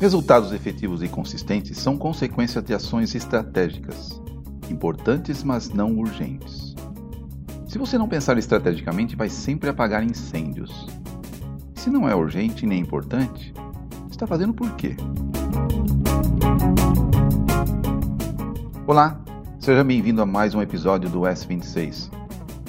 Resultados efetivos e consistentes são consequência de ações estratégicas, importantes mas não urgentes. Se você não pensar estrategicamente, vai sempre apagar incêndios. Se não é urgente nem importante, está fazendo por quê? Olá, seja bem-vindo a mais um episódio do S26,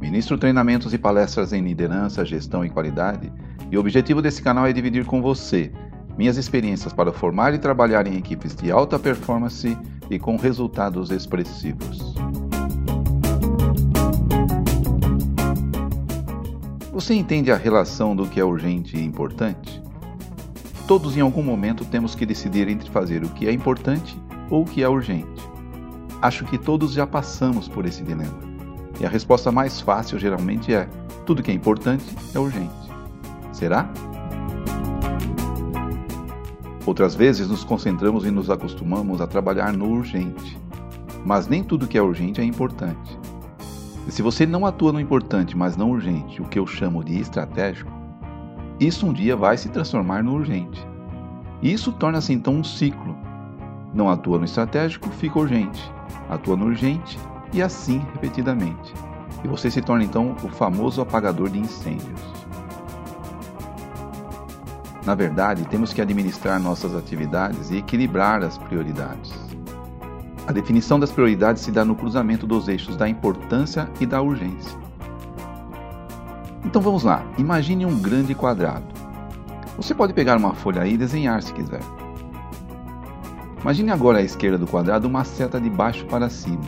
Ministro treinamentos e palestras em liderança, gestão e qualidade, e o objetivo desse canal é dividir com você minhas experiências para formar e trabalhar em equipes de alta performance e com resultados expressivos. Você entende a relação do que é urgente e importante? Todos em algum momento temos que decidir entre fazer o que é importante ou o que é urgente. Acho que todos já passamos por esse dilema. E a resposta mais fácil geralmente é: tudo que é importante é urgente. Será? Outras vezes nos concentramos e nos acostumamos a trabalhar no urgente. Mas nem tudo que é urgente é importante. E se você não atua no importante, mas não urgente, o que eu chamo de estratégico, isso um dia vai se transformar no urgente. E isso torna-se então um ciclo. Não atua no estratégico, fica urgente. Atua no urgente e assim repetidamente. E você se torna então o famoso apagador de incêndios. Na verdade, temos que administrar nossas atividades e equilibrar as prioridades. A definição das prioridades se dá no cruzamento dos eixos da importância e da urgência. Então vamos lá, imagine um grande quadrado. Você pode pegar uma folha aí e desenhar se quiser. Imagine agora à esquerda do quadrado uma seta de baixo para cima,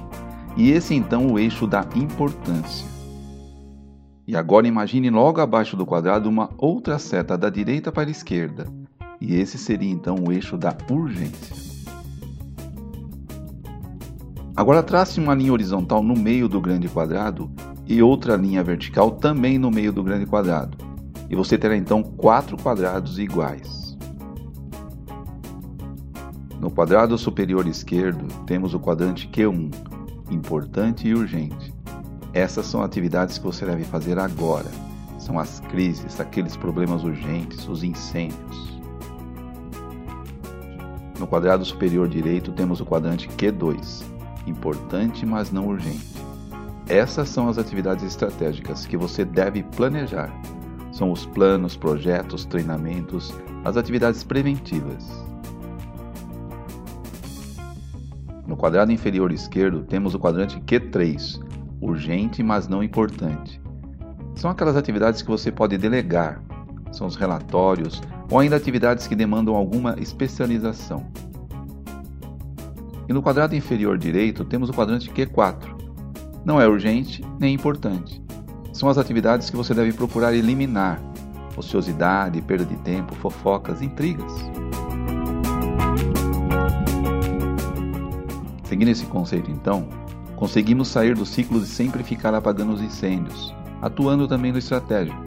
e esse então o eixo da importância. E agora imagine logo abaixo do quadrado uma outra seta da direita para a esquerda, e esse seria então o eixo da urgência. Agora trace uma linha horizontal no meio do grande quadrado e outra linha vertical também no meio do grande quadrado, e você terá então quatro quadrados iguais. No quadrado superior esquerdo temos o quadrante Q1, importante e urgente. Essas são atividades que você deve fazer agora. São as crises, aqueles problemas urgentes, os incêndios. No quadrado superior direito temos o quadrante Q2, importante mas não urgente. Essas são as atividades estratégicas que você deve planejar. São os planos, projetos, treinamentos, as atividades preventivas. No quadrado inferior esquerdo temos o quadrante Q3, urgente, mas não importante. São aquelas atividades que você pode delegar, são os relatórios ou ainda atividades que demandam alguma especialização. E no quadrado inferior direito temos o quadrante Q4. Não é urgente nem importante. São as atividades que você deve procurar eliminar: ociosidade, perda de tempo, fofocas, intrigas. Seguindo esse conceito, então, conseguimos sair do ciclo de sempre ficar apagando os incêndios, atuando também no estratégico.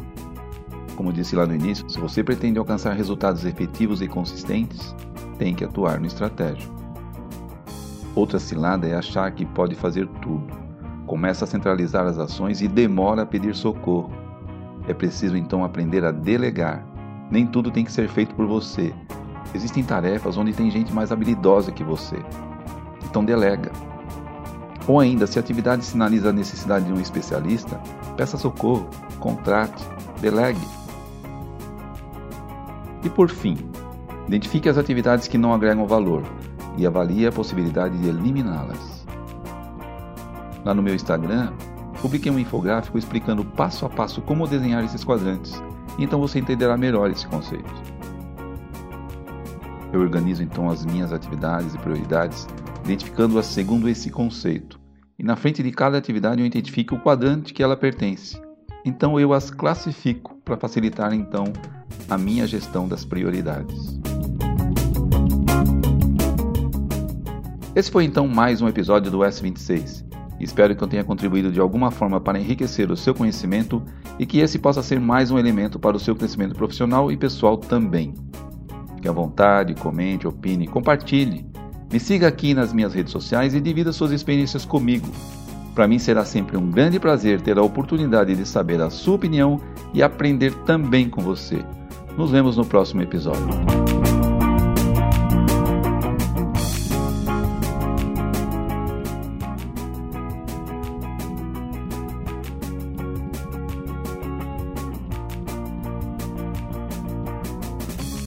Como disse lá no início, se você pretende alcançar resultados efetivos e consistentes, tem que atuar no estratégico. Outra cilada é achar que pode fazer tudo. Começa a centralizar as ações e demora a pedir socorro. É preciso então aprender a delegar. Nem tudo tem que ser feito por você. Existem tarefas onde tem gente mais habilidosa que você. Então delega. Ou ainda, se a atividade sinaliza a necessidade de um especialista, peça socorro, contrate, delegue. E por fim, identifique as atividades que não agregam valor e avalie a possibilidade de eliminá-las. Lá no meu Instagram, publiquei um infográfico explicando passo a passo como desenhar esses quadrantes, então você entenderá melhor esse conceito. Eu organizo então as minhas atividades e prioridades identificando-as segundo esse conceito. E na frente de cada atividade eu identifico o quadrante que ela pertence. Então eu as classifico para facilitar então a minha gestão das prioridades. Esse foi então mais um episódio do S26. Espero que eu tenha contribuído de alguma forma para enriquecer o seu conhecimento e que esse possa ser mais um elemento para o seu crescimento profissional e pessoal também. Fique à vontade, comente, opine, compartilhe. Me siga aqui nas minhas redes sociais e divida suas experiências comigo. Para mim será sempre um grande prazer ter a oportunidade de saber a sua opinião e aprender também com você. Nos vemos no próximo episódio.